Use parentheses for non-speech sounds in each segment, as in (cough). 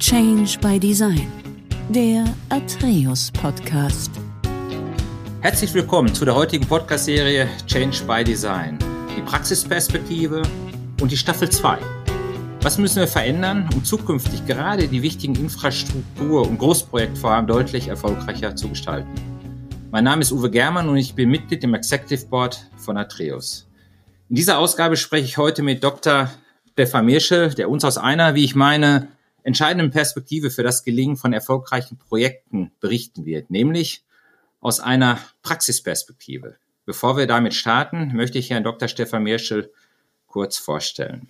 Change by Design, der Atreus Podcast. Herzlich willkommen zu der heutigen Podcast-Serie Change by Design. Die Praxisperspektive und die Staffel 2. Was müssen wir verändern, um zukünftig gerade die wichtigen Infrastruktur- und Großprojektvorhaben deutlich erfolgreicher zu gestalten? Mein Name ist Uwe Germann und ich bin Mitglied im Executive Board von Atreus. In dieser Ausgabe spreche ich heute mit Dr. Stefan Mirsche, der uns aus einer, wie ich meine, entscheidenden Perspektive für das Gelingen von erfolgreichen Projekten berichten wird, nämlich aus einer Praxisperspektive. Bevor wir damit starten, möchte ich Herrn Dr. Stefan Mirschel kurz vorstellen.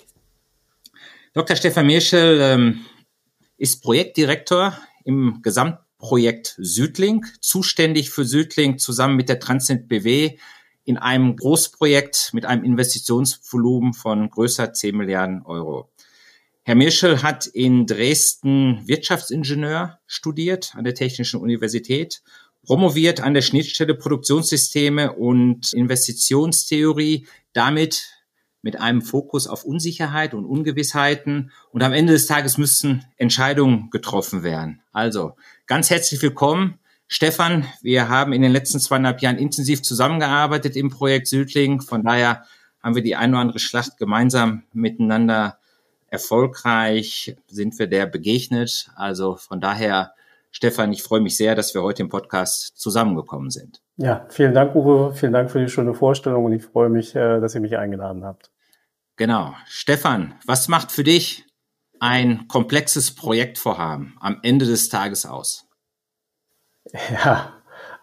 Dr. Stefan Mirschel ähm, ist Projektdirektor im Gesamtprojekt Südlink, zuständig für Südlink zusammen mit der Transnet BW in einem Großprojekt mit einem Investitionsvolumen von größer 10 Milliarden Euro. Herr Mirschel hat in Dresden Wirtschaftsingenieur studiert an der Technischen Universität, promoviert an der Schnittstelle Produktionssysteme und Investitionstheorie, damit mit einem Fokus auf Unsicherheit und Ungewissheiten. Und am Ende des Tages müssen Entscheidungen getroffen werden. Also ganz herzlich willkommen Stefan, wir haben in den letzten zweieinhalb Jahren intensiv zusammengearbeitet im Projekt Südling. Von daher haben wir die eine oder andere Schlacht gemeinsam miteinander erfolgreich, sind wir der begegnet. Also von daher, Stefan, ich freue mich sehr, dass wir heute im Podcast zusammengekommen sind. Ja, vielen Dank, Uwe. Vielen Dank für die schöne Vorstellung und ich freue mich, äh, dass ihr mich eingeladen habt. Genau. Stefan, was macht für dich ein komplexes Projektvorhaben am Ende des Tages aus? (laughs) Ja,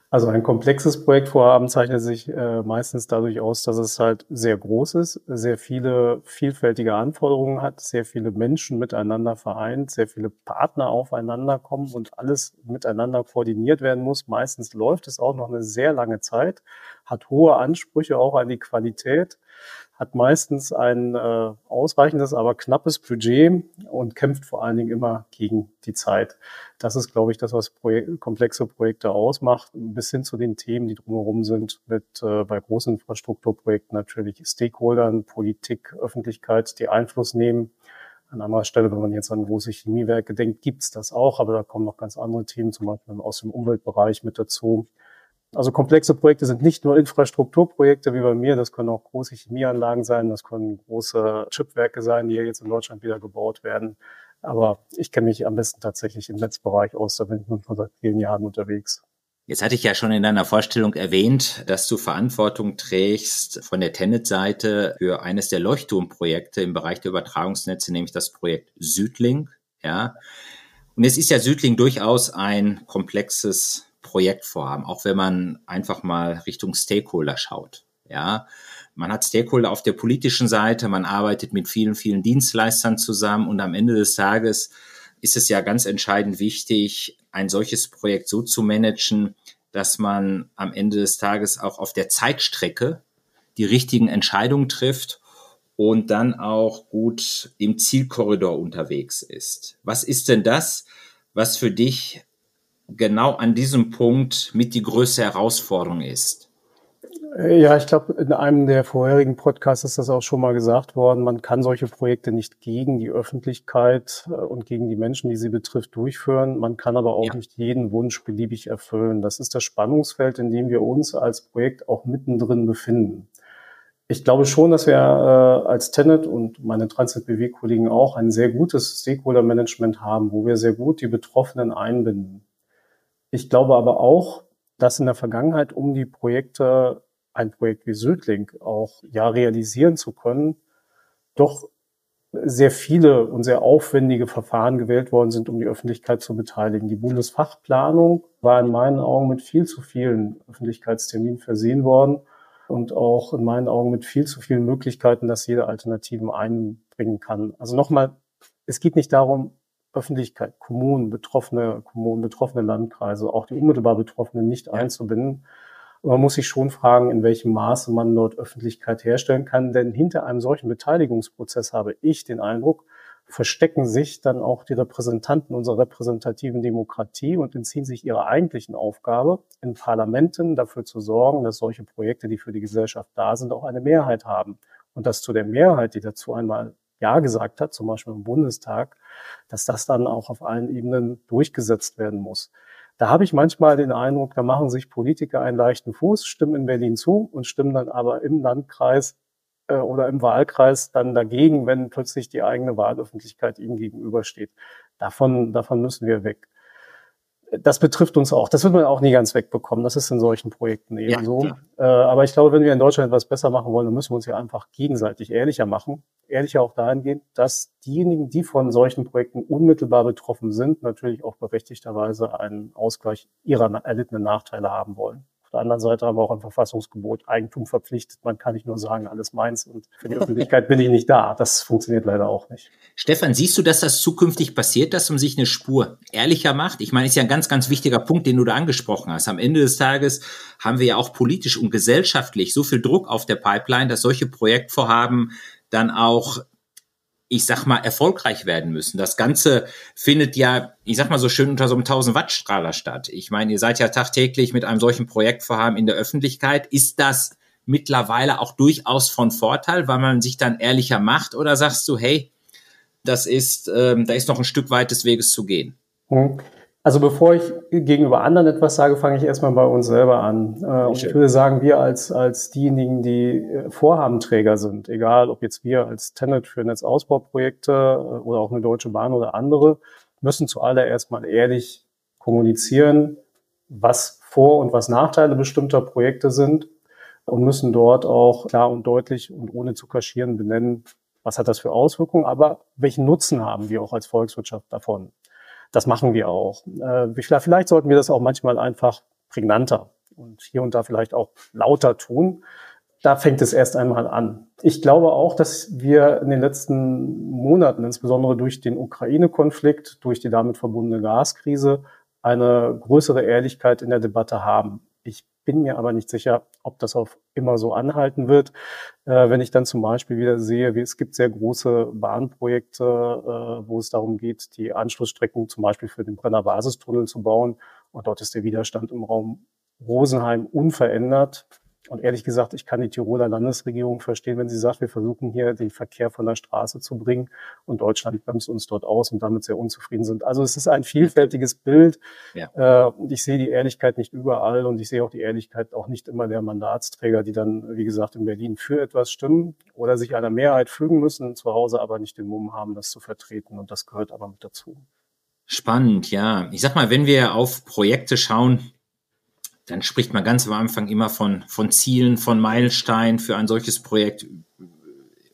also ein komplexes Projektvorhaben zeichnet sich äh, meistens dadurch aus, dass es halt sehr groß ist, sehr viele vielfältige Anforderungen hat, sehr viele Menschen miteinander vereint, sehr viele Partner aufeinander kommen und alles miteinander koordiniert werden muss. Meistens läuft es auch noch eine sehr lange Zeit, hat hohe Ansprüche auch an die Qualität hat meistens ein äh, ausreichendes, aber knappes Budget und kämpft vor allen Dingen immer gegen die Zeit. Das ist, glaube ich, das, was Projek komplexe Projekte ausmacht, bis hin zu den Themen, die drumherum sind, mit äh, bei großen Infrastrukturprojekten natürlich Stakeholdern, Politik, Öffentlichkeit, die Einfluss nehmen. An anderer Stelle, wenn man jetzt an große Chemiewerke denkt, gibt's das auch, aber da kommen noch ganz andere Themen, zum Beispiel aus dem Umweltbereich mit dazu. Also komplexe Projekte sind nicht nur Infrastrukturprojekte wie bei mir, das können auch große Chemieanlagen sein, das können große Chipwerke sein, die jetzt in Deutschland wieder gebaut werden. Aber ich kenne mich am besten tatsächlich im Netzbereich aus, da bin ich nun schon seit vielen Jahren unterwegs. Jetzt hatte ich ja schon in deiner Vorstellung erwähnt, dass du Verantwortung trägst von der Tenet-Seite für eines der Leuchtturmprojekte im Bereich der Übertragungsnetze, nämlich das Projekt Südlink. Ja. Und es ist ja Südlink durchaus ein komplexes Projektvorhaben, auch wenn man einfach mal Richtung Stakeholder schaut. Ja, man hat Stakeholder auf der politischen Seite, man arbeitet mit vielen, vielen Dienstleistern zusammen und am Ende des Tages ist es ja ganz entscheidend wichtig, ein solches Projekt so zu managen, dass man am Ende des Tages auch auf der Zeitstrecke die richtigen Entscheidungen trifft und dann auch gut im Zielkorridor unterwegs ist. Was ist denn das, was für dich genau an diesem Punkt mit die größte Herausforderung ist? Ja, ich glaube, in einem der vorherigen Podcasts ist das auch schon mal gesagt worden. Man kann solche Projekte nicht gegen die Öffentlichkeit äh, und gegen die Menschen, die sie betrifft, durchführen. Man kann aber auch ja. nicht jeden Wunsch beliebig erfüllen. Das ist das Spannungsfeld, in dem wir uns als Projekt auch mittendrin befinden. Ich glaube schon, dass wir äh, als Tenet und meine Transit BW-Kollegen auch ein sehr gutes Stakeholder-Management haben, wo wir sehr gut die Betroffenen einbinden. Ich glaube aber auch, dass in der Vergangenheit, um die Projekte, ein Projekt wie Südlink auch ja realisieren zu können, doch sehr viele und sehr aufwendige Verfahren gewählt worden sind, um die Öffentlichkeit zu beteiligen. Die Bundesfachplanung war in meinen Augen mit viel zu vielen Öffentlichkeitsterminen versehen worden und auch in meinen Augen mit viel zu vielen Möglichkeiten, dass jede Alternativen einbringen kann. Also nochmal, es geht nicht darum, Öffentlichkeit, Kommunen, betroffene Kommunen, betroffene Landkreise, auch die unmittelbar Betroffenen nicht einzubinden. man muss sich schon fragen, in welchem Maße man dort Öffentlichkeit herstellen kann. Denn hinter einem solchen Beteiligungsprozess habe ich den Eindruck, verstecken sich dann auch die Repräsentanten unserer repräsentativen Demokratie und entziehen sich ihrer eigentlichen Aufgabe, in Parlamenten dafür zu sorgen, dass solche Projekte, die für die Gesellschaft da sind, auch eine Mehrheit haben. Und dass zu der Mehrheit, die dazu einmal Ja gesagt hat, zum Beispiel im Bundestag, dass das dann auch auf allen Ebenen durchgesetzt werden muss. Da habe ich manchmal den Eindruck, da machen sich Politiker einen leichten Fuß, stimmen in Berlin zu und stimmen dann aber im Landkreis äh, oder im Wahlkreis dann dagegen, wenn plötzlich die eigene Wahlöffentlichkeit ihnen gegenübersteht. Davon, davon müssen wir weg das betrifft uns auch. Das wird man auch nie ganz wegbekommen. Das ist in solchen Projekten eben ja, so. Äh, aber ich glaube, wenn wir in Deutschland etwas besser machen wollen, dann müssen wir uns ja einfach gegenseitig ehrlicher machen. Ehrlicher auch dahingehend, dass diejenigen, die von solchen Projekten unmittelbar betroffen sind, natürlich auch berechtigterweise einen Ausgleich ihrer erlittenen Nachteile haben wollen. Auf der anderen Seite haben wir auch ein Verfassungsgebot, Eigentum verpflichtet. Man kann nicht nur sagen, alles meins und für die (laughs) Öffentlichkeit bin ich nicht da. Das funktioniert leider auch nicht. Stefan, siehst du, dass das zukünftig passiert, dass man sich eine Spur ehrlicher macht? Ich meine, ist ja ein ganz, ganz wichtiger Punkt, den du da angesprochen hast. Am Ende des Tages haben wir ja auch politisch und gesellschaftlich so viel Druck auf der Pipeline, dass solche Projektvorhaben dann auch ich sag mal, erfolgreich werden müssen. Das Ganze findet ja, ich sag mal so schön unter so einem 1000 Watt Strahler statt. Ich meine, ihr seid ja tagtäglich mit einem solchen Projektvorhaben in der Öffentlichkeit. Ist das mittlerweile auch durchaus von Vorteil, weil man sich dann ehrlicher macht? Oder sagst du, hey, das ist, ähm, da ist noch ein Stück weit des Weges zu gehen? Hm. Also bevor ich gegenüber anderen etwas sage, fange ich erstmal bei uns selber an. Äh, und ich würde sagen, wir als, als diejenigen, die äh, Vorhabenträger sind, egal ob jetzt wir als Tenet für Netzausbauprojekte äh, oder auch eine Deutsche Bahn oder andere, müssen zuallererst mal ehrlich kommunizieren, was Vor- und was Nachteile bestimmter Projekte sind und müssen dort auch klar und deutlich und ohne zu kaschieren benennen, was hat das für Auswirkungen, aber welchen Nutzen haben wir auch als Volkswirtschaft davon. Das machen wir auch. Äh, vielleicht sollten wir das auch manchmal einfach prägnanter und hier und da vielleicht auch lauter tun. Da fängt es erst einmal an. Ich glaube auch, dass wir in den letzten Monaten, insbesondere durch den Ukraine-Konflikt, durch die damit verbundene Gaskrise, eine größere Ehrlichkeit in der Debatte haben. Ich bin mir aber nicht sicher, ob das auf immer so anhalten wird. Äh, wenn ich dann zum Beispiel wieder sehe, wie es gibt sehr große Bahnprojekte, äh, wo es darum geht, die Anschlussstrecken zum Beispiel für den Brenner Basistunnel zu bauen. Und dort ist der Widerstand im Raum Rosenheim unverändert. Und ehrlich gesagt, ich kann die Tiroler Landesregierung verstehen, wenn sie sagt, wir versuchen hier den Verkehr von der Straße zu bringen und Deutschland bremst uns dort aus und damit sehr unzufrieden sind. Also es ist ein vielfältiges Bild. Ja. Äh, ich sehe die Ehrlichkeit nicht überall und ich sehe auch die Ehrlichkeit auch nicht immer der Mandatsträger, die dann, wie gesagt, in Berlin für etwas stimmen oder sich einer Mehrheit fügen müssen, zu Hause aber nicht den Mumm haben, das zu vertreten. Und das gehört aber mit dazu. Spannend, ja. Ich sag mal, wenn wir auf Projekte schauen, dann spricht man ganz am Anfang immer von, von Zielen, von Meilensteinen für ein solches Projekt.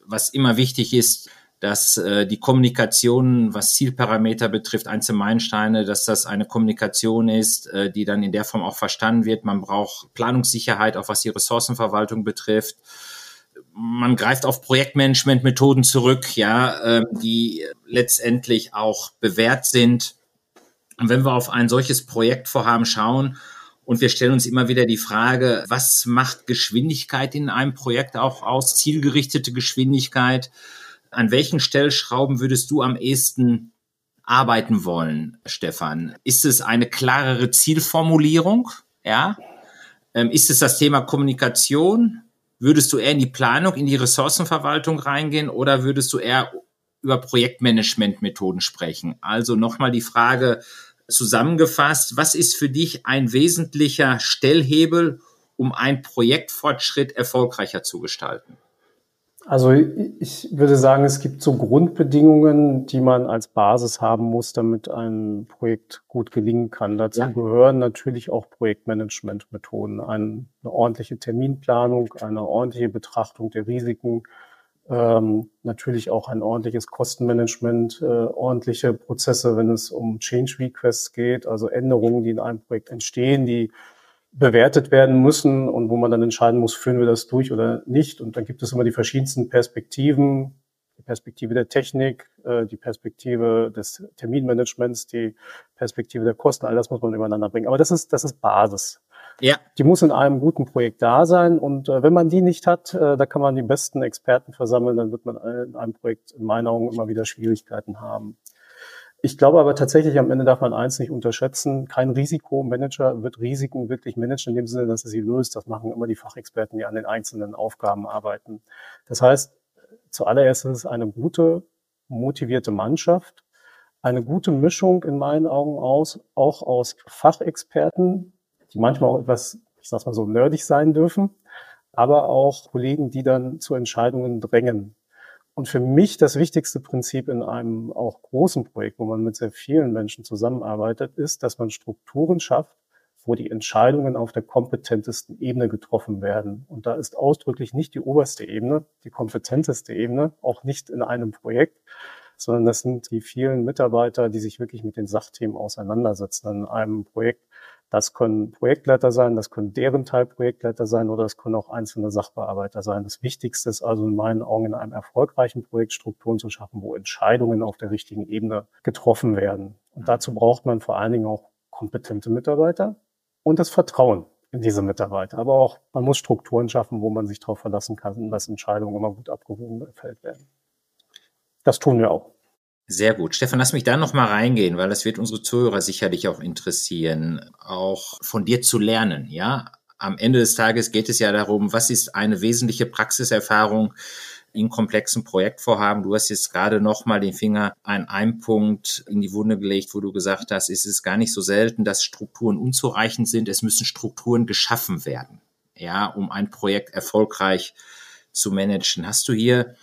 Was immer wichtig ist, dass äh, die Kommunikation, was Zielparameter betrifft, einzelne Meilensteine, dass das eine Kommunikation ist, äh, die dann in der Form auch verstanden wird. Man braucht Planungssicherheit, auch was die Ressourcenverwaltung betrifft. Man greift auf Projektmanagementmethoden zurück, ja, äh, die letztendlich auch bewährt sind. Und wenn wir auf ein solches Projektvorhaben schauen, und wir stellen uns immer wieder die Frage, was macht Geschwindigkeit in einem Projekt auch aus, zielgerichtete Geschwindigkeit? An welchen Stellschrauben würdest du am ehesten arbeiten wollen, Stefan? Ist es eine klarere Zielformulierung? Ja? Ähm, ist es das Thema Kommunikation? Würdest du eher in die Planung, in die Ressourcenverwaltung reingehen oder würdest du eher über Projektmanagementmethoden sprechen? Also nochmal die Frage, zusammengefasst, was ist für dich ein wesentlicher Stellhebel, um einen Projektfortschritt erfolgreicher zu gestalten? Also ich würde sagen, es gibt so Grundbedingungen, die man als Basis haben muss, damit ein Projekt gut gelingen kann. Dazu ja. gehören natürlich auch Projektmanagementmethoden, eine ordentliche Terminplanung, eine ordentliche Betrachtung der Risiken, ähm, natürlich auch ein ordentliches Kostenmanagement, äh, ordentliche Prozesse, wenn es um Change Requests geht, also Änderungen, die in einem Projekt entstehen, die bewertet werden müssen und wo man dann entscheiden muss, führen wir das durch oder nicht. Und dann gibt es immer die verschiedensten Perspektiven, die Perspektive der Technik, äh, die Perspektive des Terminmanagements, die Perspektive der Kosten, all das muss man übereinander bringen. Aber das ist, das ist Basis. Ja. Die muss in einem guten Projekt da sein. Und äh, wenn man die nicht hat, äh, da kann man die besten Experten versammeln, dann wird man in einem Projekt in meinen Augen immer wieder Schwierigkeiten haben. Ich glaube aber tatsächlich, am Ende darf man eins nicht unterschätzen. Kein Risikomanager wird Risiken wirklich managen in dem Sinne, dass er sie löst. Das machen immer die Fachexperten, die an den einzelnen Aufgaben arbeiten. Das heißt, zuallererst ist es eine gute, motivierte Mannschaft, eine gute Mischung in meinen Augen aus, auch aus Fachexperten, die manchmal auch etwas, ich sag's mal so, nerdig sein dürfen, aber auch Kollegen, die dann zu Entscheidungen drängen. Und für mich das wichtigste Prinzip in einem auch großen Projekt, wo man mit sehr vielen Menschen zusammenarbeitet, ist, dass man Strukturen schafft, wo die Entscheidungen auf der kompetentesten Ebene getroffen werden. Und da ist ausdrücklich nicht die oberste Ebene, die kompetenteste Ebene, auch nicht in einem Projekt, sondern das sind die vielen Mitarbeiter, die sich wirklich mit den Sachthemen auseinandersetzen in einem Projekt. Das können Projektleiter sein, das können deren Teilprojektleiter sein oder das können auch einzelne Sachbearbeiter sein. Das Wichtigste ist also in meinen Augen in einem erfolgreichen Projekt Strukturen zu schaffen, wo Entscheidungen auf der richtigen Ebene getroffen werden. Und dazu braucht man vor allen Dingen auch kompetente Mitarbeiter und das Vertrauen in diese Mitarbeiter. Aber auch, man muss Strukturen schaffen, wo man sich darauf verlassen kann, dass Entscheidungen immer gut abgewogen gefällt werden. Das tun wir auch. Sehr gut. Stefan, lass mich da noch mal reingehen, weil das wird unsere Zuhörer sicherlich auch interessieren, auch von dir zu lernen, ja? Am Ende des Tages geht es ja darum, was ist eine wesentliche Praxiserfahrung in komplexen Projektvorhaben. Du hast jetzt gerade noch mal den Finger an einem Punkt in die Wunde gelegt, wo du gesagt hast, es ist gar nicht so selten, dass Strukturen unzureichend sind. Es müssen Strukturen geschaffen werden, ja, um ein Projekt erfolgreich zu managen. Hast du hier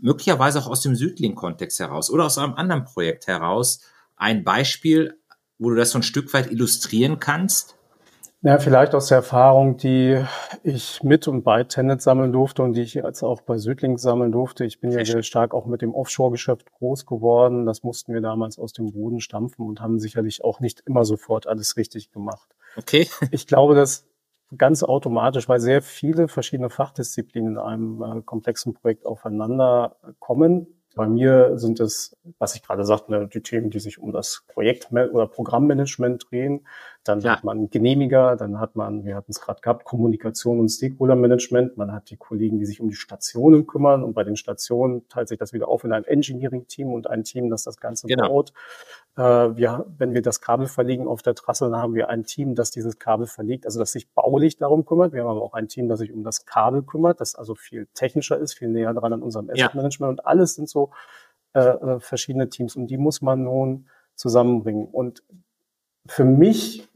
möglicherweise auch aus dem Südling-Kontext heraus oder aus einem anderen Projekt heraus ein Beispiel, wo du das so ein Stück weit illustrieren kannst? Ja, vielleicht aus der Erfahrung, die ich mit und bei Tenet sammeln durfte und die ich jetzt auch bei Südling sammeln durfte. Ich bin ja sehr stark auch mit dem Offshore-Geschäft groß geworden. Das mussten wir damals aus dem Boden stampfen und haben sicherlich auch nicht immer sofort alles richtig gemacht. Okay. Ich glaube, dass ganz automatisch, weil sehr viele verschiedene Fachdisziplinen in einem äh, komplexen Projekt aufeinander kommen. Bei mir sind es, was ich gerade sagte, die Themen, die sich um das Projekt- oder Programmmanagement drehen. Dann ja. hat man Genehmiger, dann hat man, wir hatten es gerade gehabt, Kommunikation und Stakeholder-Management. Man hat die Kollegen, die sich um die Stationen kümmern. Und bei den Stationen teilt sich das wieder auf in ein Engineering-Team und ein Team, das das Ganze genau. baut. Äh, wir, wenn wir das Kabel verlegen auf der Trasse, dann haben wir ein Team, das dieses Kabel verlegt, also das sich baulich darum kümmert. Wir haben aber auch ein Team, das sich um das Kabel kümmert, das also viel technischer ist, viel näher dran an unserem Asset-Management. Ja. Und alles sind so äh, äh, verschiedene Teams und die muss man nun zusammenbringen. Und für mich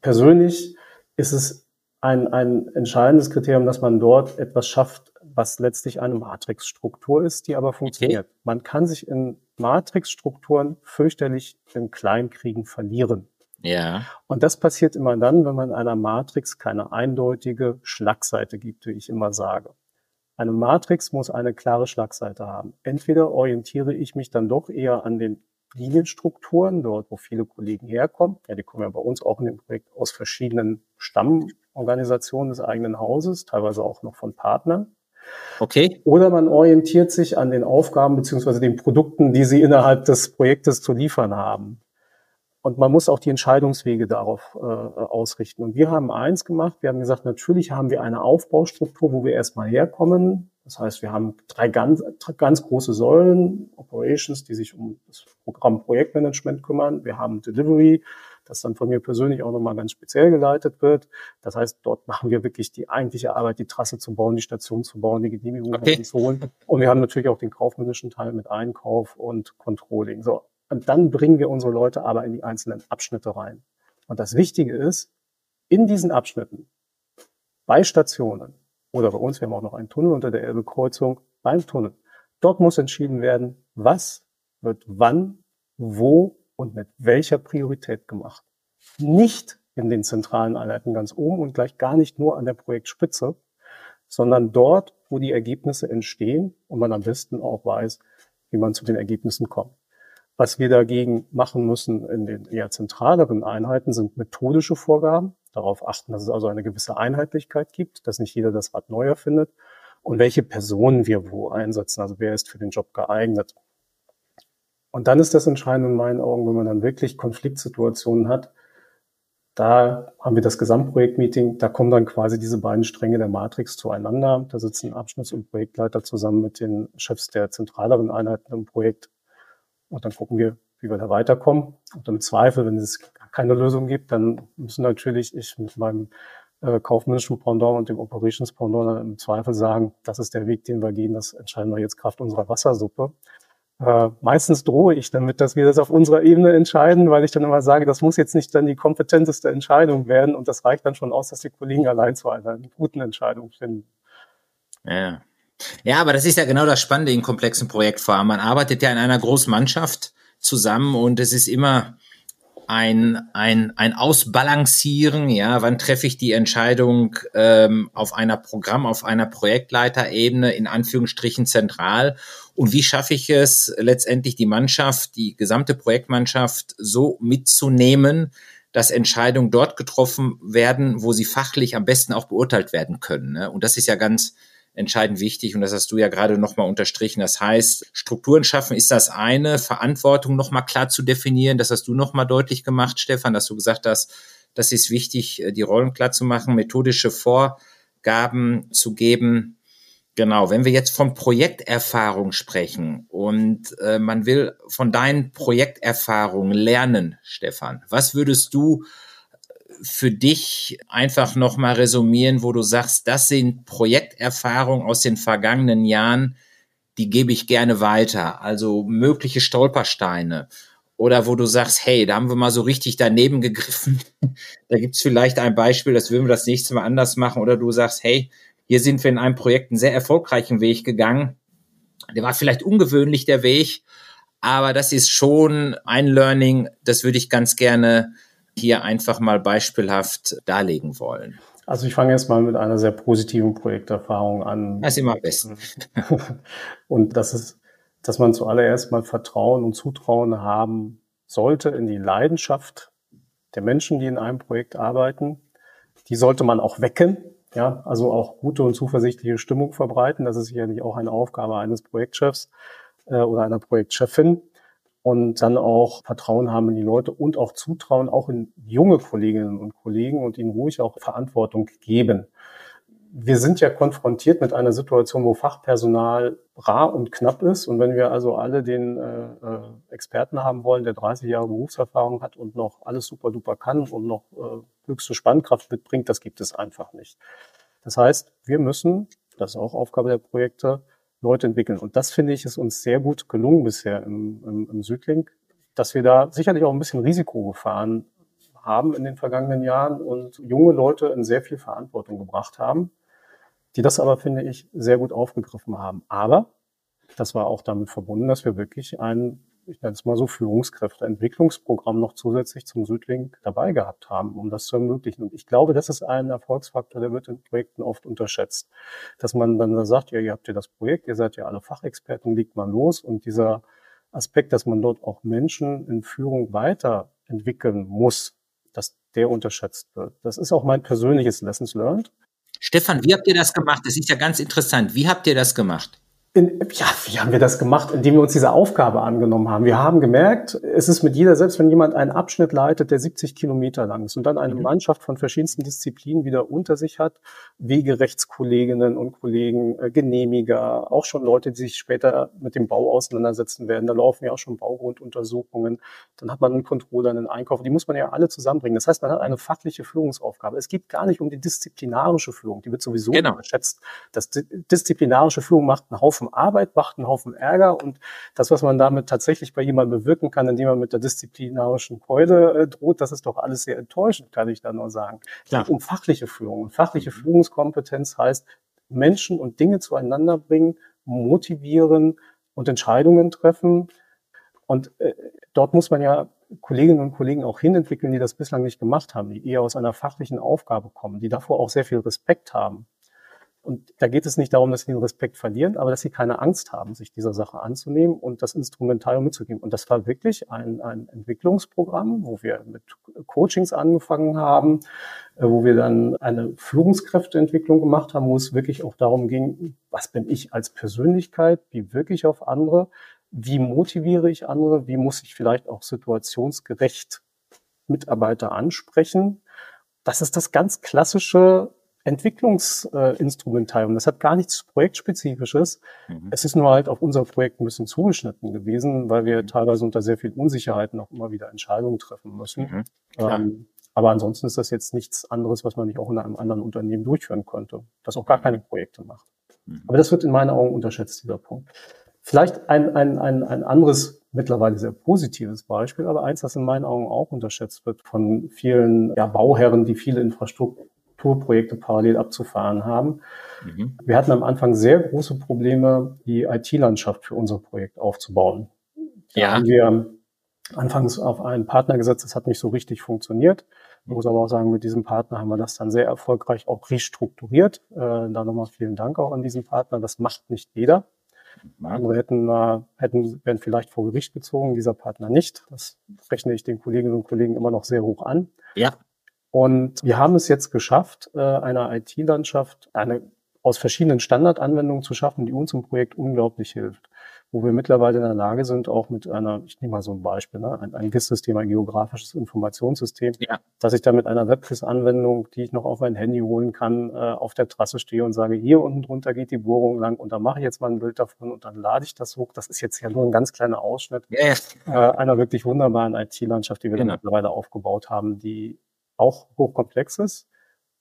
persönlich ist es ein, ein entscheidendes Kriterium, dass man dort etwas schafft, was letztlich eine Matrixstruktur ist, die aber funktioniert. Okay. Man kann sich in Matrixstrukturen fürchterlich in Kleinkriegen verlieren. Ja. Und das passiert immer dann, wenn man einer Matrix keine eindeutige Schlagseite gibt, wie ich immer sage. Eine Matrix muss eine klare Schlagseite haben. Entweder orientiere ich mich dann doch eher an den Linienstrukturen, dort wo viele Kollegen herkommen. Ja, die kommen ja bei uns auch in dem Projekt aus verschiedenen Stammorganisationen des eigenen Hauses, teilweise auch noch von Partnern. Okay. Oder man orientiert sich an den Aufgaben beziehungsweise den Produkten, die sie innerhalb des Projektes zu liefern haben. Und man muss auch die Entscheidungswege darauf äh, ausrichten. Und wir haben eins gemacht, wir haben gesagt, natürlich haben wir eine Aufbaustruktur, wo wir erstmal herkommen. Das heißt, wir haben drei ganz, ganz große Säulen, Operations, die sich um das Programm Projektmanagement kümmern. Wir haben Delivery, das dann von mir persönlich auch nochmal ganz speziell geleitet wird. Das heißt, dort machen wir wirklich die eigentliche Arbeit, die Trasse zu bauen, die Station zu bauen, die Genehmigung okay. zu holen. Und wir haben natürlich auch den kaufmännischen Teil mit Einkauf und Controlling. So, und dann bringen wir unsere Leute aber in die einzelnen Abschnitte rein. Und das Wichtige ist, in diesen Abschnitten, bei Stationen oder bei uns, wir haben auch noch einen Tunnel unter der Elbe-Kreuzung, beim Tunnel, dort muss entschieden werden, was wird wann, wo und mit welcher Priorität gemacht. Nicht in den zentralen Einheiten ganz oben und gleich gar nicht nur an der Projektspitze, sondern dort, wo die Ergebnisse entstehen und man am besten auch weiß, wie man zu den Ergebnissen kommt. Was wir dagegen machen müssen in den eher zentraleren Einheiten sind methodische Vorgaben. Darauf achten, dass es also eine gewisse Einheitlichkeit gibt, dass nicht jeder das Rad neu erfindet und welche Personen wir wo einsetzen. Also wer ist für den Job geeignet. Und dann ist das Entscheidende in meinen Augen, wenn man dann wirklich Konfliktsituationen hat, da haben wir das Gesamtprojektmeeting, da kommen dann quasi diese beiden Stränge der Matrix zueinander. Da sitzen Abschnitts- und Projektleiter zusammen mit den Chefs der zentraleren Einheiten im Projekt und dann gucken wir, wie wir da weiterkommen. Und im Zweifel, wenn es keine Lösung gibt, dann müssen natürlich ich mit meinem äh, kaufmännischen Pendant und dem Operations Pendant dann im Zweifel sagen, das ist der Weg, den wir gehen, das entscheiden wir jetzt Kraft unserer Wassersuppe. Äh, meistens drohe ich damit, dass wir das auf unserer Ebene entscheiden, weil ich dann immer sage, das muss jetzt nicht dann die kompetenteste Entscheidung werden und das reicht dann schon aus, dass die Kollegen allein zu einer guten Entscheidung finden. Ja. Ja, aber das ist ja genau das Spannende in komplexen Projektformen. Man arbeitet ja in einer großen Mannschaft zusammen und es ist immer ein, ein, ein Ausbalancieren, ja, wann treffe ich die Entscheidung ähm, auf einer Programm, auf einer Projektleiterebene, in Anführungsstrichen zentral und wie schaffe ich es letztendlich die Mannschaft, die gesamte Projektmannschaft so mitzunehmen, dass Entscheidungen dort getroffen werden, wo sie fachlich am besten auch beurteilt werden können. Ne? Und das ist ja ganz, entscheidend wichtig und das hast du ja gerade nochmal unterstrichen. Das heißt, Strukturen schaffen ist das eine, Verantwortung nochmal klar zu definieren. Das hast du nochmal deutlich gemacht, Stefan, dass du gesagt hast, das ist wichtig, äh, die Rollen klar zu machen, methodische Vorgaben zu geben. Genau, wenn wir jetzt von Projekterfahrung sprechen und äh, man will von deinen Projekterfahrungen lernen, Stefan, was würdest du für dich einfach nochmal resumieren, wo du sagst, das sind Projekterfahrungen aus den vergangenen Jahren, die gebe ich gerne weiter. Also mögliche Stolpersteine. Oder wo du sagst, hey, da haben wir mal so richtig daneben gegriffen. (laughs) da gibt's vielleicht ein Beispiel, das würden wir das nächste Mal anders machen. Oder du sagst, hey, hier sind wir in einem Projekt einen sehr erfolgreichen Weg gegangen. Der war vielleicht ungewöhnlich, der Weg, aber das ist schon ein Learning, das würde ich ganz gerne hier einfach mal beispielhaft darlegen wollen? Also ich fange jetzt mal mit einer sehr positiven Projekterfahrung an. Das ist immer am besten. (laughs) und das ist, dass man zuallererst mal Vertrauen und Zutrauen haben sollte in die Leidenschaft der Menschen, die in einem Projekt arbeiten. Die sollte man auch wecken. Ja, also auch gute und zuversichtliche Stimmung verbreiten. Das ist sicherlich auch eine Aufgabe eines Projektchefs äh, oder einer Projektchefin und dann auch Vertrauen haben in die Leute und auch Zutrauen auch in junge Kolleginnen und Kollegen und ihnen ruhig auch Verantwortung geben. Wir sind ja konfrontiert mit einer Situation, wo Fachpersonal rar und knapp ist. Und wenn wir also alle den äh, äh Experten haben wollen, der 30 Jahre Berufserfahrung hat und noch alles super duper kann und noch äh, höchste Spannkraft mitbringt, das gibt es einfach nicht. Das heißt, wir müssen, das ist auch Aufgabe der Projekte, Leute entwickeln. Und das finde ich ist uns sehr gut gelungen bisher im, im, im Südlink, dass wir da sicherlich auch ein bisschen Risiko gefahren haben in den vergangenen Jahren und junge Leute in sehr viel Verantwortung gebracht haben, die das aber, finde ich, sehr gut aufgegriffen haben. Aber das war auch damit verbunden, dass wir wirklich einen ich nenne es mal so, Führungskräfteentwicklungsprogramm noch zusätzlich zum Südlink dabei gehabt haben, um das zu ermöglichen. Und ich glaube, das ist ein Erfolgsfaktor, der wird in Projekten oft unterschätzt. Dass man dann sagt, ja, ihr habt ja das Projekt, ihr seid ja alle Fachexperten, liegt mal los. Und dieser Aspekt, dass man dort auch Menschen in Führung weiterentwickeln muss, dass der unterschätzt wird. Das ist auch mein persönliches Lessons learned. Stefan, wie habt ihr das gemacht? Das ist ja ganz interessant. Wie habt ihr das gemacht? In, ja, wie haben wir das gemacht? Indem wir uns diese Aufgabe angenommen haben. Wir haben gemerkt, es ist mit jeder, selbst wenn jemand einen Abschnitt leitet, der 70 Kilometer lang ist und dann eine mhm. Mannschaft von verschiedensten Disziplinen wieder unter sich hat, Wegerechtskolleginnen und Kollegen, äh, Genehmiger, auch schon Leute, die sich später mit dem Bau auseinandersetzen werden. Da laufen ja auch schon Baugrunduntersuchungen. Dann hat man einen Controller, einen Einkauf. Die muss man ja alle zusammenbringen. Das heißt, man hat eine fachliche Führungsaufgabe. Es geht gar nicht um die disziplinarische Führung. Die wird sowieso genau. unterschätzt. Das disziplinarische Führung macht einen Haufen Haufen Arbeit, macht einen Haufen Ärger und das, was man damit tatsächlich bei jemandem bewirken kann, indem man mit der disziplinarischen Keule äh, droht, das ist doch alles sehr enttäuschend, kann ich da nur sagen. Es geht um fachliche Führung. Und fachliche. Führungskompetenz heißt, Menschen und Dinge zueinander bringen, motivieren und Entscheidungen treffen. Und äh, dort muss man ja Kolleginnen und Kollegen auch hinentwickeln, die das bislang nicht gemacht haben, die eher aus einer fachlichen Aufgabe kommen, die davor auch sehr viel Respekt haben. Und da geht es nicht darum, dass sie den Respekt verlieren, aber dass sie keine Angst haben, sich dieser Sache anzunehmen und das Instrumentarium mitzugeben. Und das war wirklich ein, ein Entwicklungsprogramm, wo wir mit Coachings angefangen haben, äh, wo wir dann eine Führungskräfteentwicklung gemacht haben, wo es wirklich auch darum ging, was bin ich als Persönlichkeit, wie wirke ich auf andere, wie motiviere ich andere, wie muss ich vielleicht auch situationsgerecht Mitarbeiter ansprechen. Das ist das ganz klassische Entwicklungsinstrumentarium. Das hat gar nichts Projektspezifisches. Mhm. Es ist nur halt auf unser Projekt ein bisschen zugeschnitten gewesen, weil wir mhm. teilweise unter sehr viel Unsicherheit noch immer wieder Entscheidungen treffen müssen. Mhm. Ähm, Aber ansonsten ist das jetzt nichts anderes, was man nicht auch in einem anderen Unternehmen durchführen könnte, das auch gar keine Projekte macht. Mhm. Aber das wird in meinen Augen unterschätzt, dieser Punkt. Vielleicht ein, ein, ein, ein anderes, mittlerweile sehr positives Beispiel, aber eins, das in meinen Augen auch unterschätzt wird von vielen ja, Bauherren, die viele Infrastrukturprojekte parallel abzufahren haben. Mhm. Wir hatten am Anfang sehr große Probleme, die IT-Landschaft für unser Projekt aufzubauen. Da ja. haben wir anfangs auf einen Partner gesetzt, das hat nicht so richtig funktioniert. Ich muss aber auch sagen, mit diesem Partner haben wir das dann sehr erfolgreich auch restrukturiert. Äh, da nochmal vielen Dank auch an diesen Partner. Das macht nicht jeder. Andere hätten, äh, hätten, werden vielleicht vor Gericht gezogen, dieser Partner nicht. Das rechne ich den Kolleginnen und Kollegen immer noch sehr hoch an. Ja. Und wir haben es jetzt geschafft, äh, einer IT-Landschaft eine aus verschiedenen Standardanwendungen zu schaffen, die uns im Projekt unglaublich hilft wo wir mittlerweile in der Lage sind, auch mit einer, ich nehme mal so ein Beispiel, ne, ein, ein GIS-System, ein geografisches Informationssystem, ja. dass ich da mit einer WebGIS-Anwendung, die ich noch auf mein Handy holen kann, äh, auf der Trasse stehe und sage, hier unten drunter geht die Bohrung lang und da mache ich jetzt mal ein Bild davon und dann lade ich das hoch. Das ist jetzt ja nur ein ganz kleiner Ausschnitt ja. Äh, einer wirklich wunderbaren IT-Landschaft, die wir genau. mittlerweile aufgebaut haben, die auch hochkomplex ist,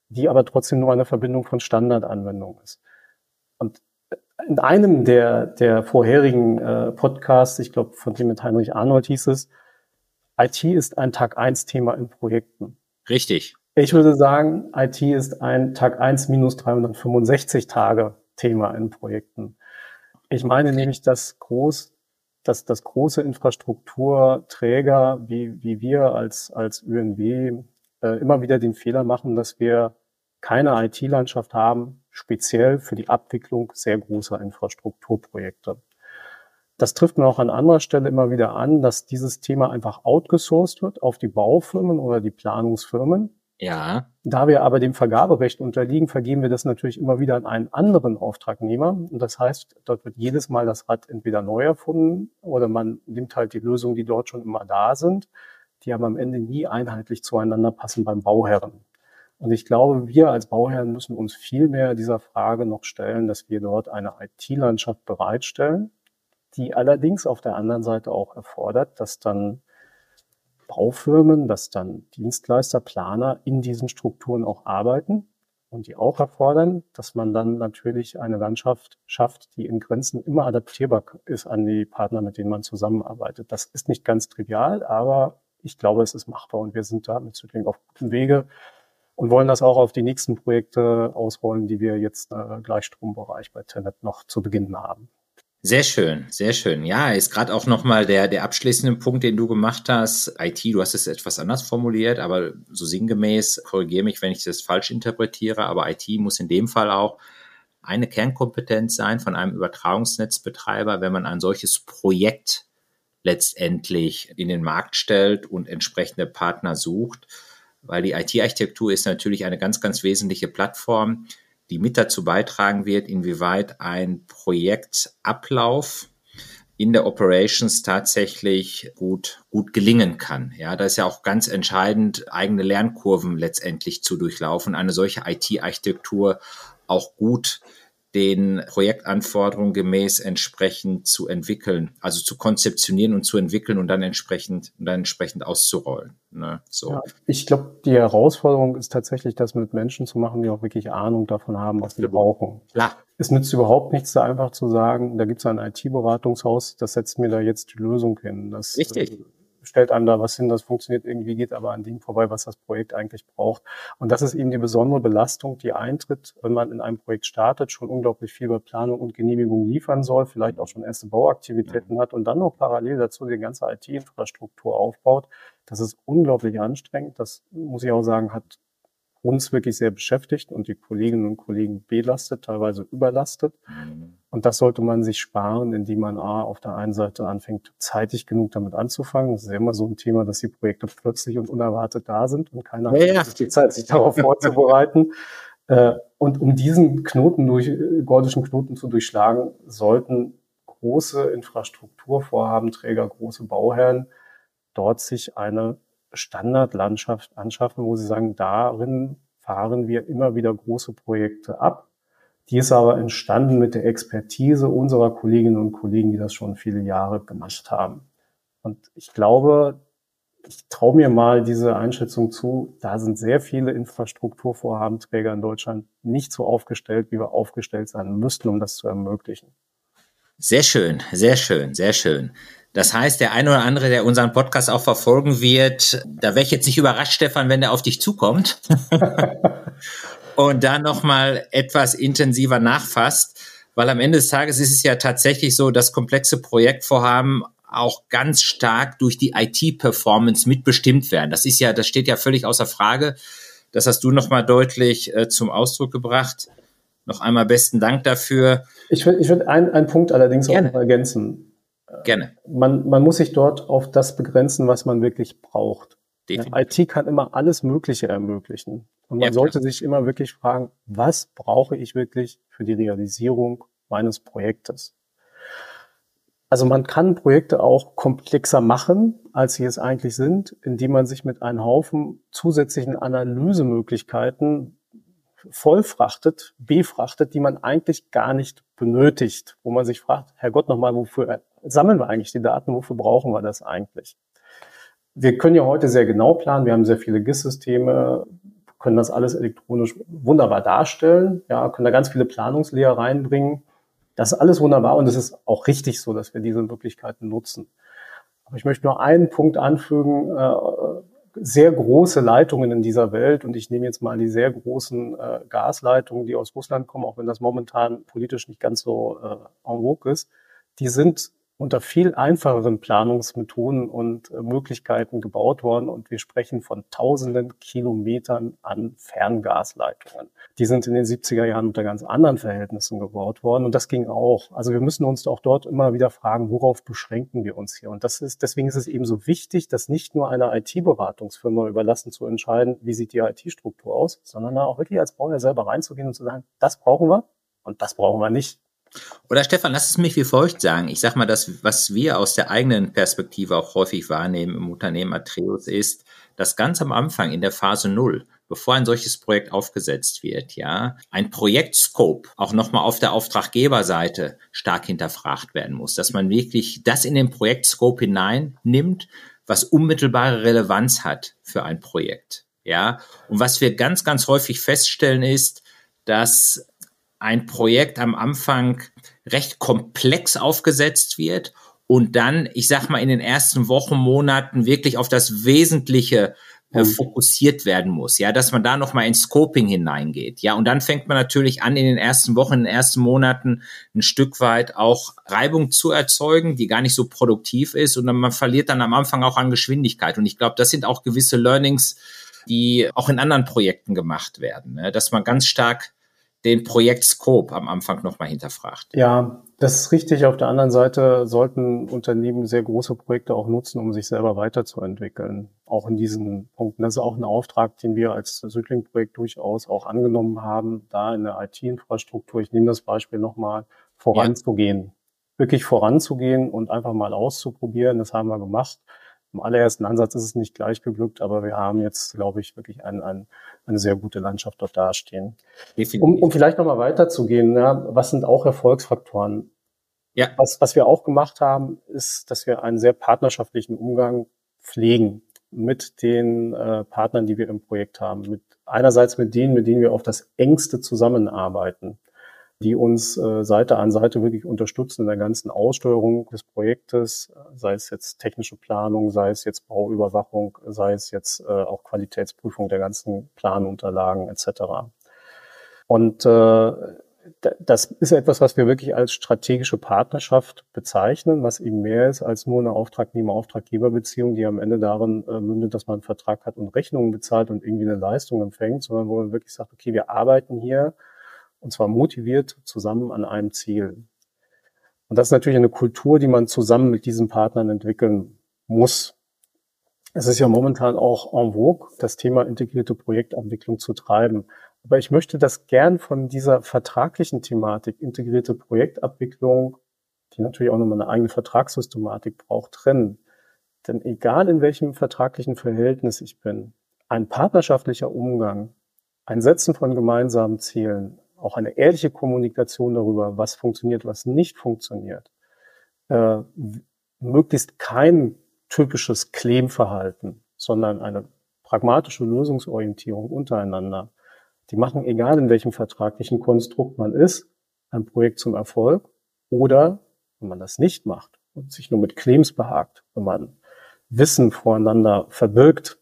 die aber trotzdem nur eine Verbindung von Standardanwendungen ist. Und in einem der, der vorherigen äh, Podcasts, ich glaube, von dem mit Heinrich Arnold hieß es, IT ist ein Tag 1 Thema in Projekten. Richtig. Ich würde sagen, IT ist ein Tag 1 minus 365 Tage Thema in Projekten. Ich meine nämlich, dass groß, dass das große Infrastrukturträger wie, wie wir als, als ÖNW äh, immer wieder den Fehler machen, dass wir keine IT-Landschaft haben, speziell für die Abwicklung sehr großer Infrastrukturprojekte. Das trifft man auch an anderer Stelle immer wieder an, dass dieses Thema einfach outgesourced wird auf die Baufirmen oder die Planungsfirmen. Ja. Da wir aber dem Vergaberecht unterliegen, vergeben wir das natürlich immer wieder an einen anderen Auftragnehmer. Und das heißt, dort wird jedes Mal das Rad entweder neu erfunden oder man nimmt halt die Lösungen, die dort schon immer da sind, die aber am Ende nie einheitlich zueinander passen beim Bauherren. Und ich glaube, wir als Bauherren müssen uns viel mehr dieser Frage noch stellen, dass wir dort eine IT-Landschaft bereitstellen, die allerdings auf der anderen Seite auch erfordert, dass dann Baufirmen, dass dann Dienstleister, Planer in diesen Strukturen auch arbeiten und die auch erfordern, dass man dann natürlich eine Landschaft schafft, die in Grenzen immer adaptierbar ist an die Partner, mit denen man zusammenarbeitet. Das ist nicht ganz trivial, aber ich glaube, es ist machbar und wir sind da mit Südlink auf gutem Wege, und wollen das auch auf die nächsten Projekte ausrollen, die wir jetzt äh, Gleichstrombereich bei Tenet noch zu Beginn haben. Sehr schön, sehr schön. Ja, ist gerade auch nochmal der, der abschließende Punkt, den du gemacht hast. IT, du hast es etwas anders formuliert, aber so sinngemäß, korrigiere mich, wenn ich das falsch interpretiere, aber IT muss in dem Fall auch eine Kernkompetenz sein von einem Übertragungsnetzbetreiber, wenn man ein solches Projekt letztendlich in den Markt stellt und entsprechende Partner sucht weil die IT-Architektur ist natürlich eine ganz, ganz wesentliche Plattform, die mit dazu beitragen wird, inwieweit ein Projektablauf in der Operations tatsächlich gut, gut gelingen kann. Ja, da ist ja auch ganz entscheidend, eigene Lernkurven letztendlich zu durchlaufen, eine solche IT-Architektur auch gut den Projektanforderungen gemäß entsprechend zu entwickeln, also zu konzeptionieren und zu entwickeln und dann entsprechend, und dann entsprechend auszurollen. Ne? So. Ja, ich glaube, die Herausforderung ist tatsächlich, das mit Menschen zu machen, die auch wirklich Ahnung davon haben, was sie brauchen. Klar. Es nützt überhaupt nichts, da einfach zu sagen, da gibt es ein IT-Beratungshaus, das setzt mir da jetzt die Lösung hin. Das, Richtig. Stellt einem da was hin, das funktioniert irgendwie, geht aber an dem vorbei, was das Projekt eigentlich braucht. Und das ist eben die besondere Belastung, die eintritt, wenn man in einem Projekt startet, schon unglaublich viel bei Planung und Genehmigung liefern soll, vielleicht auch schon erste Bauaktivitäten hat und dann noch parallel dazu die ganze IT-Infrastruktur aufbaut. Das ist unglaublich anstrengend. Das muss ich auch sagen, hat uns wirklich sehr beschäftigt und die Kolleginnen und Kollegen belastet, teilweise überlastet. Mhm. Und das sollte man sich sparen, indem man A, auf der einen Seite anfängt, zeitig genug damit anzufangen. Das ist ja immer so ein Thema, dass die Projekte plötzlich und unerwartet da sind und keiner ja, hat die Zeit, sich darauf vorzubereiten. (laughs) Äh, und um diesen Knoten durch, gordischen Knoten zu durchschlagen, sollten große Infrastrukturvorhabenträger, große Bauherren dort sich eine Standardlandschaft anschaffen, wo sie sagen, darin fahren wir immer wieder große Projekte ab. Die ist aber entstanden mit der Expertise unserer Kolleginnen und Kollegen, die das schon viele Jahre gemacht haben. Und ich glaube, ich traue mir mal diese Einschätzung zu, da sind sehr viele Infrastrukturvorhabenträger in Deutschland nicht so aufgestellt, wie wir aufgestellt sein müssten, um das zu ermöglichen. Sehr schön, sehr schön, sehr schön. Das heißt, der eine oder andere, der unseren Podcast auch verfolgen wird, da wäre ich jetzt nicht überrascht, Stefan, wenn der auf dich zukommt (laughs) und da nochmal etwas intensiver nachfasst, weil am Ende des Tages ist es ja tatsächlich so, dass komplexe Projektvorhaben auch ganz stark durch die IT-Performance mitbestimmt werden. Das ist ja, das steht ja völlig außer Frage. Das hast du nochmal deutlich äh, zum Ausdruck gebracht. Noch einmal besten Dank dafür. Ich würde ich würd einen, einen Punkt allerdings Gerne. auch noch ergänzen. Gerne. Man, man muss sich dort auf das begrenzen, was man wirklich braucht. Definitiv. IT kann immer alles Mögliche ermöglichen. Und man ja, sollte sich immer wirklich fragen, was brauche ich wirklich für die Realisierung meines Projektes? Also man kann Projekte auch komplexer machen, als sie es eigentlich sind, indem man sich mit einem Haufen zusätzlichen Analysemöglichkeiten vollfrachtet, befrachtet, die man eigentlich gar nicht benötigt, wo man sich fragt, Herrgott nochmal, wofür sammeln wir eigentlich die Daten, wofür brauchen wir das eigentlich? Wir können ja heute sehr genau planen, wir haben sehr viele GIS-Systeme, können das alles elektronisch wunderbar darstellen, ja, können da ganz viele Planungslayer reinbringen das ist alles wunderbar und es ist auch richtig so, dass wir diese Möglichkeiten nutzen. Aber ich möchte nur einen Punkt anfügen. Äh, sehr große Leitungen in dieser Welt und ich nehme jetzt mal die sehr großen äh, Gasleitungen, die aus Russland kommen, auch wenn das momentan politisch nicht ganz so äh, en vogue ist, die sind unter viel einfacheren Planungsmethoden und äh, Möglichkeiten gebaut worden. Und wir sprechen von tausenden Kilometern an Ferngasleitungen. Die sind in den 70er Jahren unter ganz anderen Verhältnissen gebaut worden. Und das ging auch. Also wir müssen uns auch dort immer wieder fragen, worauf beschränken wir uns hier? Und das ist, deswegen ist es eben so wichtig, dass nicht nur einer IT-Beratungsfirma überlassen zu entscheiden, wie sieht die IT-Struktur aus, sondern da auch wirklich als Bauherr selber reinzugehen und zu sagen, das brauchen wir und das brauchen wir nicht. Oder Stefan, lass es mich wie folgt sagen. Ich sag mal, das, was wir aus der eigenen Perspektive auch häufig wahrnehmen im Unternehmen Atreus ist, dass ganz am Anfang in der Phase Null, bevor ein solches Projekt aufgesetzt wird, ja, ein Projektscope auch nochmal auf der Auftraggeberseite stark hinterfragt werden muss, dass man wirklich das in den Projektscope hineinnimmt, was unmittelbare Relevanz hat für ein Projekt. Ja, und was wir ganz, ganz häufig feststellen ist, dass ein Projekt am Anfang recht komplex aufgesetzt wird und dann, ich sag mal, in den ersten Wochen, Monaten wirklich auf das Wesentliche äh, mhm. fokussiert werden muss, ja, dass man da nochmal ins Scoping hineingeht, ja, und dann fängt man natürlich an, in den ersten Wochen, in den ersten Monaten ein Stück weit auch Reibung zu erzeugen, die gar nicht so produktiv ist und dann, man verliert dann am Anfang auch an Geschwindigkeit und ich glaube, das sind auch gewisse Learnings, die auch in anderen Projekten gemacht werden, ne? dass man ganz stark den Projektscope am Anfang nochmal hinterfragt. Ja, das ist richtig. Auf der anderen Seite sollten Unternehmen sehr große Projekte auch nutzen, um sich selber weiterzuentwickeln. Auch in diesen Punkten. Das ist auch ein Auftrag, den wir als Südling-Projekt durchaus auch angenommen haben, da in der IT-Infrastruktur, ich nehme das Beispiel nochmal, voranzugehen. Ja. Wirklich voranzugehen und einfach mal auszuprobieren. Das haben wir gemacht. Im allerersten Ansatz ist es nicht gleich geglückt, aber wir haben jetzt, glaube ich, wirklich ein, ein, eine sehr gute Landschaft dort dastehen. Um, um vielleicht nochmal weiterzugehen, ja, was sind auch Erfolgsfaktoren? Ja. Was, was wir auch gemacht haben, ist, dass wir einen sehr partnerschaftlichen Umgang pflegen mit den äh, Partnern, die wir im Projekt haben. Mit einerseits mit denen, mit denen wir auf das engste zusammenarbeiten die uns äh, Seite an Seite wirklich unterstützen in der ganzen Aussteuerung des Projektes, sei es jetzt technische Planung, sei es jetzt Bauüberwachung, sei es jetzt äh, auch Qualitätsprüfung der ganzen Planunterlagen etc. Und äh, das ist etwas, was wir wirklich als strategische Partnerschaft bezeichnen, was eben mehr ist als nur eine Auftragnehmer-Auftraggeber-Beziehung, die am Ende darin äh, mündet, dass man einen Vertrag hat und Rechnungen bezahlt und irgendwie eine Leistung empfängt, sondern wo man wirklich sagt, okay, wir arbeiten hier und zwar motiviert zusammen an einem Ziel. Und das ist natürlich eine Kultur, die man zusammen mit diesen Partnern entwickeln muss. Es ist ja momentan auch en vogue, das Thema integrierte Projektabwicklung zu treiben. Aber ich möchte das gern von dieser vertraglichen Thematik, integrierte Projektabwicklung, die natürlich auch nochmal eine eigene Vertragssystematik braucht, trennen. Denn egal in welchem vertraglichen Verhältnis ich bin, ein partnerschaftlicher Umgang, ein Setzen von gemeinsamen Zielen, auch eine ehrliche Kommunikation darüber, was funktioniert, was nicht funktioniert, äh, möglichst kein typisches Claim-Verhalten, sondern eine pragmatische Lösungsorientierung untereinander. Die machen, egal in welchem vertraglichen Konstrukt man ist, ein Projekt zum Erfolg oder, wenn man das nicht macht und sich nur mit Claims behagt, wenn man Wissen voreinander verbirgt,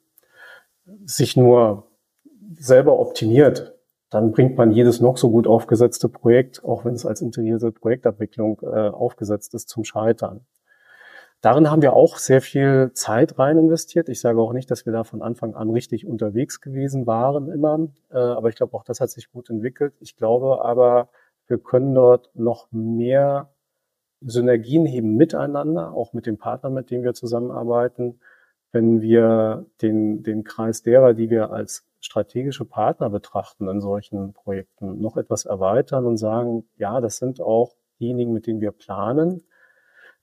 sich nur selber optimiert, dann bringt man jedes noch so gut aufgesetzte Projekt, auch wenn es als integrierte Projektabwicklung äh, aufgesetzt ist, zum Scheitern. Darin haben wir auch sehr viel Zeit rein investiert. Ich sage auch nicht, dass wir da von Anfang an richtig unterwegs gewesen waren immer, äh, aber ich glaube auch das hat sich gut entwickelt. Ich glaube aber, wir können dort noch mehr Synergien heben miteinander, auch mit den Partnern, mit denen wir zusammenarbeiten, wenn wir den, den Kreis derer, die wir als strategische Partner betrachten in solchen Projekten, noch etwas erweitern und sagen, ja, das sind auch diejenigen, mit denen wir planen.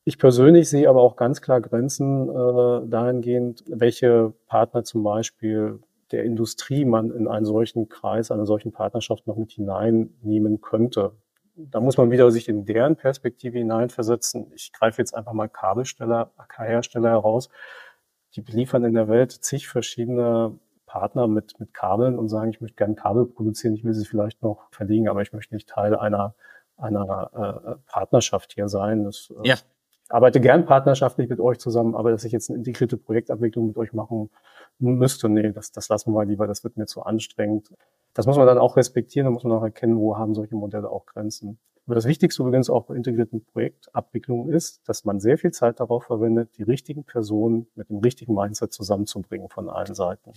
Ich persönlich sehe aber auch ganz klar Grenzen äh, dahingehend, welche Partner zum Beispiel der Industrie man in einen solchen Kreis, eine solchen Partnerschaft noch mit hineinnehmen könnte. Da muss man wieder sich in deren Perspektive hineinversetzen. Ich greife jetzt einfach mal Kabelsteller, AK-Hersteller heraus. Die beliefern in der Welt zig verschiedene Partner mit, mit Kabeln und sagen, ich möchte gerne Kabel produzieren, ich will sie vielleicht noch verlegen, aber ich möchte nicht Teil einer, einer äh, Partnerschaft hier sein. Das, äh, ja. Ich arbeite gern partnerschaftlich mit euch zusammen, aber dass ich jetzt eine integrierte Projektabwicklung mit euch machen müsste, nee, das, das lassen wir lieber, das wird mir zu anstrengend. Das muss man dann auch respektieren, da muss man auch erkennen, wo haben solche Modelle auch Grenzen. Aber das Wichtigste übrigens auch bei integrierten Projektabwicklungen ist, dass man sehr viel Zeit darauf verwendet, die richtigen Personen mit dem richtigen Mindset zusammenzubringen von allen Seiten.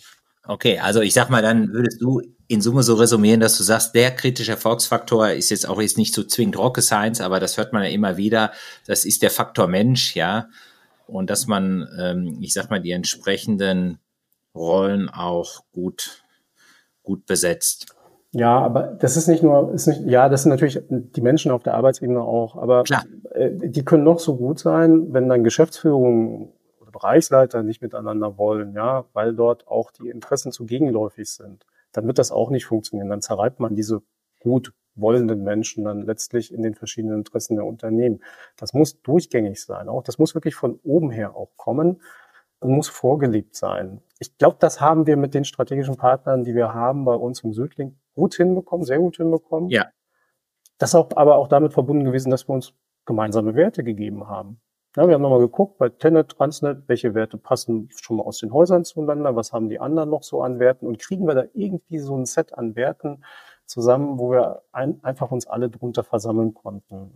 Okay, also ich sag mal, dann würdest du in Summe so resumieren, dass du sagst, der kritische Erfolgsfaktor ist jetzt auch jetzt nicht so zwingend Rocket Science, aber das hört man ja immer wieder. Das ist der Faktor Mensch, ja. Und dass man, ähm, ich sag mal, die entsprechenden Rollen auch gut, gut besetzt. Ja, aber das ist nicht nur, ist nicht, ja, das sind natürlich die Menschen auf der Arbeitsebene auch, aber Klar. Äh, die können noch so gut sein, wenn dann Geschäftsführung Bereichsleiter nicht miteinander wollen, ja, weil dort auch die Interessen zu gegenläufig sind, dann wird das auch nicht funktionieren. Dann zerreibt man diese gut wollenden Menschen dann letztlich in den verschiedenen Interessen der Unternehmen. Das muss durchgängig sein. Auch das muss wirklich von oben her auch kommen und muss vorgelebt sein. Ich glaube, das haben wir mit den strategischen Partnern, die wir haben, bei uns im Südling gut hinbekommen, sehr gut hinbekommen. Ja. Das ist auch, aber auch damit verbunden gewesen, dass wir uns gemeinsame Werte gegeben haben. Ja, wir haben nochmal geguckt bei Tenet, Transnet, welche Werte passen schon mal aus den Häusern zueinander, was haben die anderen noch so an Werten und kriegen wir da irgendwie so ein Set an Werten zusammen, wo wir ein, einfach uns alle drunter versammeln konnten.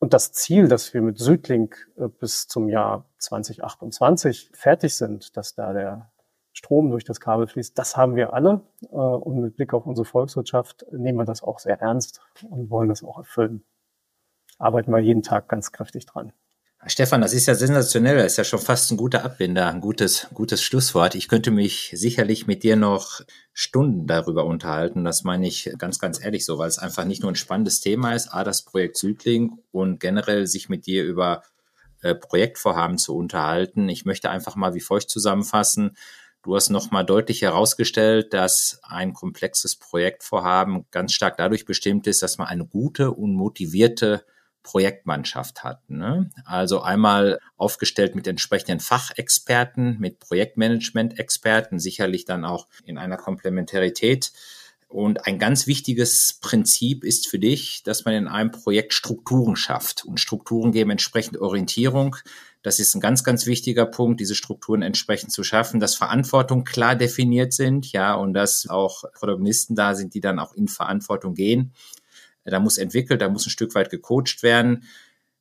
Und das Ziel, dass wir mit Südlink äh, bis zum Jahr 2028 fertig sind, dass da der Strom durch das Kabel fließt, das haben wir alle. Äh, und mit Blick auf unsere Volkswirtschaft nehmen wir das auch sehr ernst und wollen das auch erfüllen. Arbeiten wir jeden Tag ganz kräftig dran. Stefan, das ist ja sensationell. Das ist ja schon fast ein guter Abbinder, ein gutes, gutes Schlusswort. Ich könnte mich sicherlich mit dir noch Stunden darüber unterhalten. Das meine ich ganz, ganz ehrlich so, weil es einfach nicht nur ein spannendes Thema ist, A, das Projekt Südling und generell sich mit dir über äh, Projektvorhaben zu unterhalten. Ich möchte einfach mal wie folgt zusammenfassen. Du hast nochmal deutlich herausgestellt, dass ein komplexes Projektvorhaben ganz stark dadurch bestimmt ist, dass man eine gute und motivierte Projektmannschaft hat. Ne? Also einmal aufgestellt mit entsprechenden Fachexperten, mit Projektmanagement-Experten, sicherlich dann auch in einer Komplementarität. Und ein ganz wichtiges Prinzip ist für dich, dass man in einem Projekt Strukturen schafft. Und Strukturen geben entsprechend Orientierung. Das ist ein ganz, ganz wichtiger Punkt, diese Strukturen entsprechend zu schaffen, dass Verantwortung klar definiert sind, ja, und dass auch Protagonisten da sind, die dann auch in Verantwortung gehen. Da muss entwickelt, da muss ein Stück weit gecoacht werden.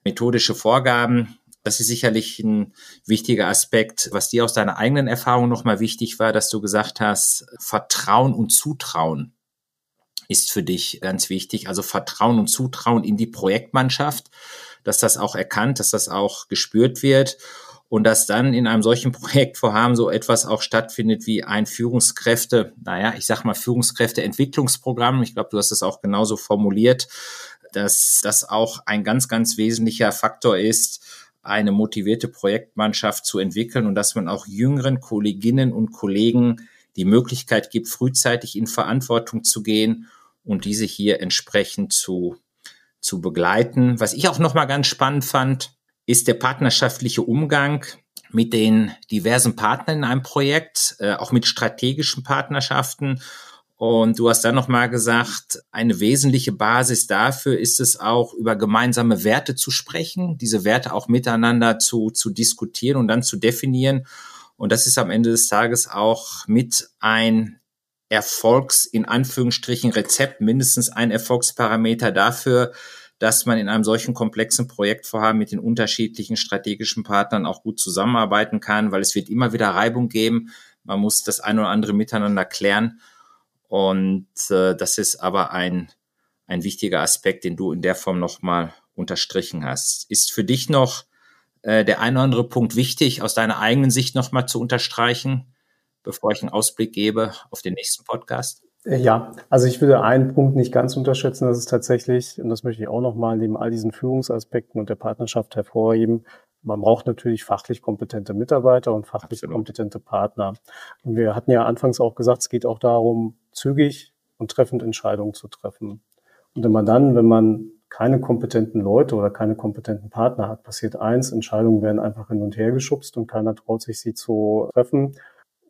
Methodische Vorgaben, das ist sicherlich ein wichtiger Aspekt. Was dir aus deiner eigenen Erfahrung nochmal wichtig war, dass du gesagt hast, Vertrauen und Zutrauen ist für dich ganz wichtig. Also Vertrauen und Zutrauen in die Projektmannschaft, dass das auch erkannt, dass das auch gespürt wird und dass dann in einem solchen (laughs) Projektvorhaben so etwas auch stattfindet wie ein Führungskräfte, naja, ich sag mal Führungskräfteentwicklungsprogramm. Ich glaube, du hast es auch genauso formuliert, dass das auch ein ganz, ganz wesentlicher Faktor ist, eine motivierte Projektmannschaft zu entwickeln und dass man auch jüngeren Kolleginnen und Kollegen die Möglichkeit gibt, frühzeitig in Verantwortung zu gehen und diese hier entsprechend zu, zu begleiten. Was ich auch nochmal ganz spannend fand, ist der partnerschaftliche Umgang mit den diversen Partnern in einem Projekt, äh, auch mit strategischen Partnerschaften. Und du hast dann nochmal gesagt, eine wesentliche Basis dafür ist es auch, über gemeinsame Werte zu sprechen, diese Werte auch miteinander zu, zu diskutieren und dann zu definieren. Und das ist am Ende des Tages auch mit ein Erfolgs, in Anführungsstrichen, Rezept, mindestens ein Erfolgsparameter dafür, dass man in einem solchen komplexen Projektvorhaben mit den unterschiedlichen strategischen Partnern auch gut zusammenarbeiten kann, weil es wird immer wieder Reibung geben. Man muss das eine oder andere miteinander klären. Und äh, das ist aber ein, ein wichtiger Aspekt, den du in der Form nochmal unterstrichen hast. Ist für dich noch äh, der eine oder andere Punkt wichtig, aus deiner eigenen Sicht nochmal zu unterstreichen, bevor ich einen Ausblick gebe auf den nächsten Podcast? Äh, ja, also ich würde einen Punkt nicht ganz unterschätzen, das ist tatsächlich, und das möchte ich auch nochmal neben all diesen Führungsaspekten und der Partnerschaft hervorheben, man braucht natürlich fachlich kompetente Mitarbeiter und fachlich Absolut. kompetente Partner. Und wir hatten ja anfangs auch gesagt, es geht auch darum, zügig und treffend Entscheidungen zu treffen. Und wenn man dann, wenn man keine kompetenten Leute oder keine kompetenten Partner hat, passiert eins, Entscheidungen werden einfach hin und her geschubst und keiner traut sich, sie zu treffen.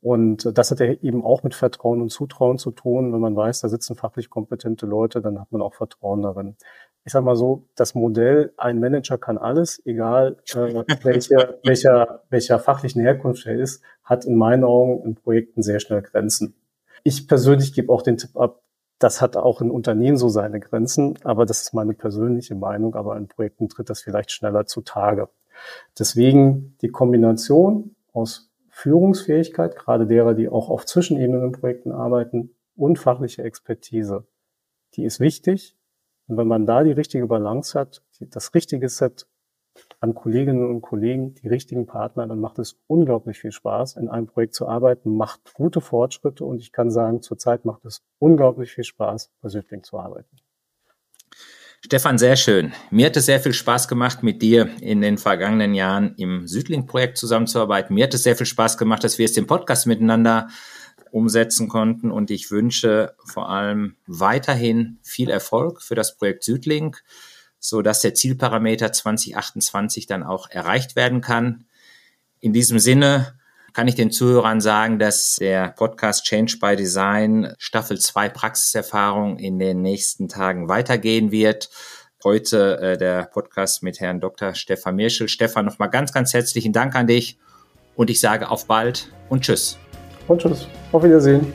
Und das hat ja eben auch mit Vertrauen und Zutrauen zu tun. Wenn man weiß, da sitzen fachlich kompetente Leute, dann hat man auch Vertrauen darin. Ich sage mal so, das Modell, ein Manager kann alles, egal äh, welche, (laughs) welcher, welcher fachlichen Herkunft er ist, hat in meinen Augen in Projekten sehr schnell Grenzen. Ich persönlich gebe auch den Tipp ab, das hat auch in Unternehmen so seine Grenzen, aber das ist meine persönliche Meinung, aber in Projekten tritt das vielleicht schneller zutage. Deswegen die Kombination aus Führungsfähigkeit, gerade derer, die auch auf Zwischenebenen in Projekten arbeiten und fachliche Expertise. Die ist wichtig. Und wenn man da die richtige Balance hat, das richtige Set an Kolleginnen und Kollegen, die richtigen Partner, dann macht es unglaublich viel Spaß, in einem Projekt zu arbeiten, macht gute Fortschritte und ich kann sagen, zurzeit macht es unglaublich viel Spaß, bei Südling zu arbeiten. Stefan, sehr schön. Mir hat es sehr viel Spaß gemacht, mit dir in den vergangenen Jahren im Südling-Projekt zusammenzuarbeiten. Mir hat es sehr viel Spaß gemacht, dass wir jetzt den Podcast miteinander umsetzen konnten und ich wünsche vor allem weiterhin viel Erfolg für das Projekt Südling, so dass der Zielparameter 2028 dann auch erreicht werden kann. In diesem Sinne kann ich den Zuhörern sagen, dass der Podcast Change by Design Staffel 2 Praxiserfahrung in den nächsten Tagen weitergehen wird. Heute äh, der Podcast mit Herrn Dr. Stefan Mirschel. Stefan, nochmal ganz, ganz herzlichen Dank an dich und ich sage auf bald und tschüss. Und tschüss. Auf Wiedersehen.